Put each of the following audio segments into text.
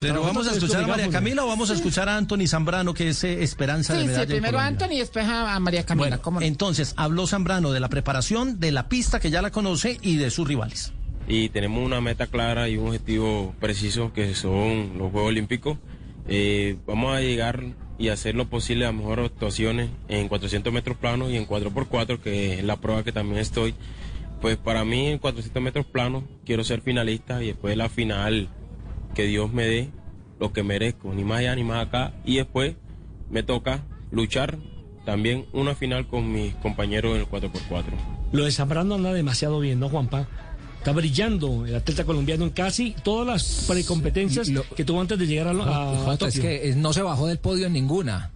Pero vamos a escuchar a María Camila o vamos a escuchar a Anthony Zambrano, que es eh, esperanza de Sí, medalla sí, primero a. Anthony y después a, a María Camila. Bueno, ¿cómo no? entonces habló Zambrano de la preparación, de la pista que ya la conoce y de sus rivales. y tenemos una meta clara y un objetivo preciso que son los Juegos Olímpicos. Eh, vamos a llegar y hacer lo posible a mejores actuaciones en 400 metros planos y en 4x4, que es la prueba que también estoy. Pues para mí en 400 metros planos quiero ser finalista y después de la final que Dios me dé lo que merezco, ni más allá ni más acá. Y después me toca luchar también una final con mis compañeros en el 4x4. Lo de Zambrano anda demasiado bien, ¿no, Juanpa? Está brillando el atleta colombiano en casi todas las precompetencias Lo- que tuvo antes de llegar a, a, es que eh, no se bajó del podio en ninguna.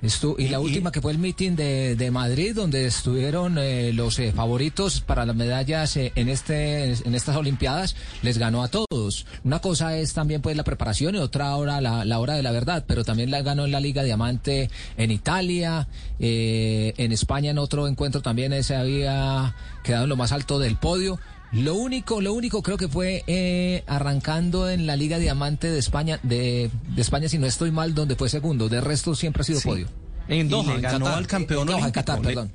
Estu- y, la última que fue el meeting de, de Madrid, donde estuvieron eh, los eh, favoritos para las medallas eh, en este en estas Olimpiadas, les ganó a todos. Una cosa es también pues la preparación y otra hora la, la hora de la verdad, pero también la ganó en la Liga Diamante en Italia, eh, en España en otro encuentro también se había quedado en lo más alto del podio. Lo único, lo único creo que fue eh, arrancando en la Liga Diamante de España, de, de España si no estoy mal, donde fue segundo. De resto siempre ha sido Sí. podio. En Doha, le ganó Qatar. al campeón En Doha. Qatar, Le- perdón.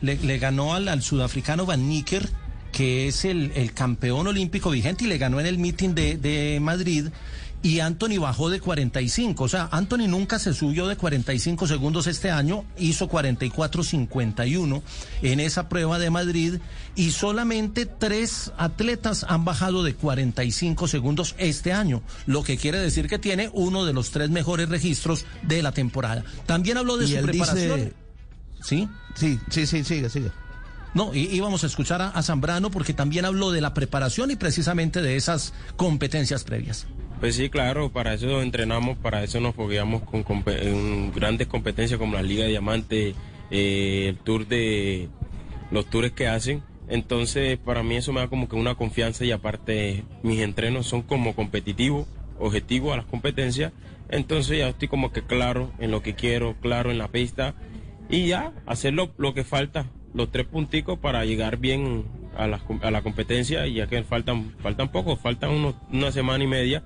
Le, le ganó al, al sudafricano Van Nicker, que es el, el campeón olímpico vigente, y le ganó en el meeting de, de Madrid. Y Anthony bajó de 45. O sea, Anthony nunca se subió de 45 segundos este año. Hizo 44.51 en esa prueba de Madrid. Y solamente tres atletas han bajado de 45 segundos este año. Lo que quiere decir que tiene uno de los tres mejores registros de la temporada. También habló de su preparación. dice- ¿Sí? Sí, sí, sí, sigue, sigue. No, y íbamos a escuchar a Zambrano porque también habló de la preparación y precisamente de esas competencias previas. Pues sí, claro, para eso entrenamos, para eso nos fogueamos con, grandes competencias como la Liga de Diamante, eh, el tour de los tours que hacen. Entonces, para mí eso me da como que una confianza y aparte mis entrenos son como competitivos, objetivos a las competencias. Entonces ya estoy como que claro en lo que quiero, claro en la pista y ya hacer lo, que falta, los tres punticos para llegar bien a la, a la competencia ya que faltan, faltan poco, faltan unos, una semana y media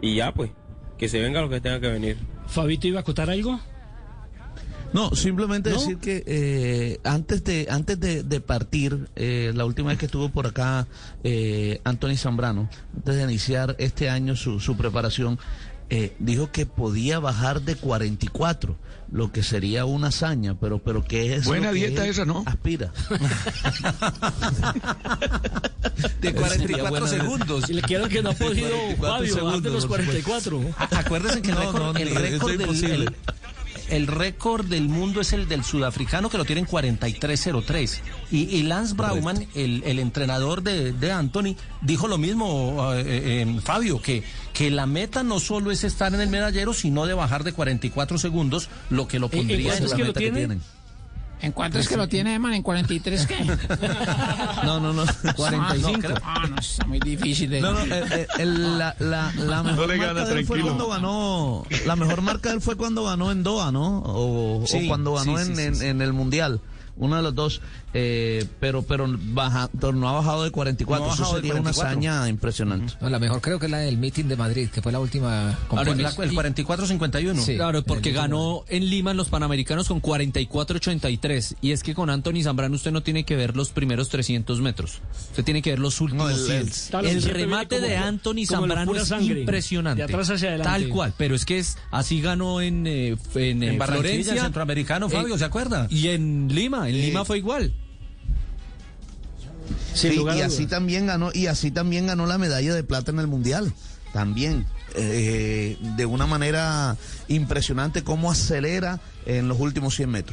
y ya pues, que se venga lo que tenga que venir. Fabito iba a acotar algo. No, simplemente ¿No? decir que eh, antes de antes de, de partir, eh, la última vez que estuvo por acá eh, Anthony Zambrano, antes de iniciar este año su, su preparación, eh, dijo que podía bajar de 44, lo que sería una hazaña, pero pero que es Buena dieta esa, ¿no? Aspira. De 44 segundos. Y le quiero que no ha podido 44 Fabio bajar de los segundos, por 44. A- Acuérdense que el No, récord, no, el ni- récord del, el- el récord del mundo es el del sudafricano que lo tiene en 43.03. Y, y Lance Brauman, el, el entrenador de, de Anthony, dijo lo mismo, eh, eh, Fabio, que, que la meta no solo es estar en el medallero, sino de bajar de 44 segundos, lo que lo ¿En- en pondría en la que lo meta tiene? tienen. ¿En cuánto es que lo tiene, man? ¿En 43 qué? No, no, no. 45. Ah, no, está muy difícil de... No, no, eh, eh, el- la, la, la mejor le marca gana, de él fue cuando ganó. La mejor marca de él fue cuando ganó en Doha, ¿no? O, o Sí, cuando ganó sí, en, sí, en- sí, sí. en el Mundial. Uno de los dos. Eh, pero pero, baja, pero no ha bajado de 44. No ha Eso bajado de sería una 44. hazaña impresionante. No, la mejor creo que es la del meeting de Madrid, que fue la última Ahora, competencia. el 44-51. Sí. Claro, porque El- ganó en Lima en los Panamericanos con 44.83. Y es que con Anthony Zambrano usted no tiene que ver los primeros 300 metros. Usted tiene que ver los últimos No, el- 100. el- Claro, El remate como de Anthony Zambrano es sangre, impresionante. de atrás hacia adelante. Tal cual, pero es que es así ganó en, eh, en, En Barranquilla, Florencia. el centroamericano, Fabio, Eh, ¿se acuerda? Y en Lima, en Lima fue igual. Sí, y a así también ganó y así también ganó la medalla de plata en el mundial. También eh, de una manera impresionante cómo acelera en los últimos 100 metros.